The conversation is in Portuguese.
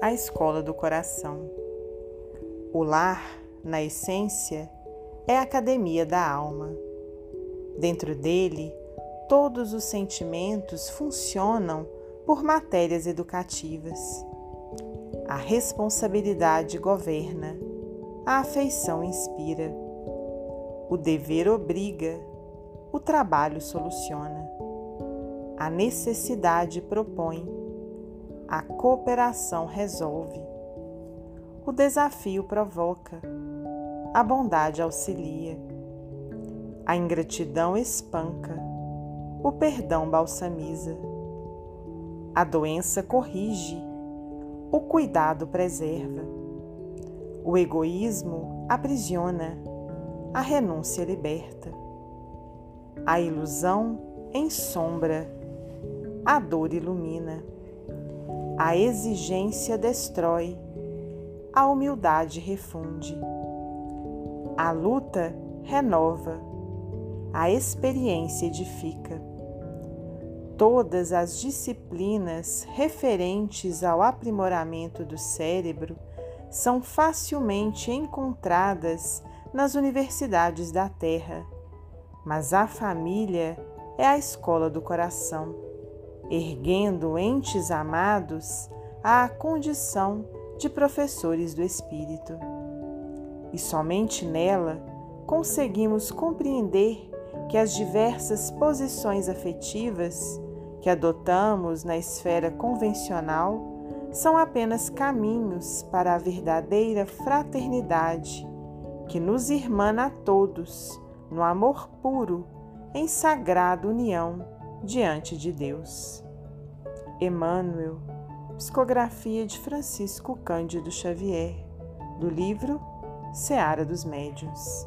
a escola do coração. O lar, na essência, é a academia da alma. Dentro dele, todos os sentimentos funcionam por matérias educativas. A responsabilidade governa, a afeição inspira, o dever obriga, o trabalho soluciona, a necessidade propõe, a cooperação resolve, o desafio provoca, a bondade auxilia, a ingratidão espanca, o perdão balsamiza, a doença corrige, o cuidado preserva, o egoísmo aprisiona, a renúncia liberta, a ilusão ensombra, a dor ilumina, a exigência destrói, a humildade refunde a luta renova, a experiência edifica. Todas as disciplinas referentes ao aprimoramento do cérebro são facilmente encontradas nas universidades da Terra, mas a família é a escola do coração, erguendo entes amados à condição de professores do espírito. E somente nela conseguimos compreender que as diversas posições afetivas que adotamos na esfera convencional são apenas caminhos para a verdadeira fraternidade que nos irmana a todos no amor puro, em sagrada união diante de Deus. Emmanuel, psicografia de Francisco Cândido Xavier, do livro Seara dos Médiuns.